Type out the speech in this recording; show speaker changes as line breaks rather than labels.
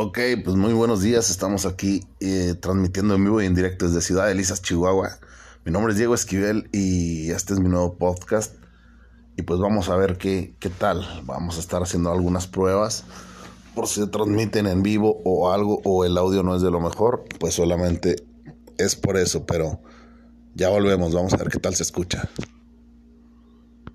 Ok, pues muy buenos días. Estamos aquí eh, transmitiendo en vivo y en directo desde Ciudad de Lisas, Chihuahua. Mi nombre es Diego Esquivel y este es mi nuevo podcast. Y pues vamos a ver qué, qué tal. Vamos a estar haciendo algunas pruebas por si se transmiten en vivo o algo o el audio no es de lo mejor. Pues solamente es por eso, pero ya volvemos. Vamos a ver qué tal se escucha.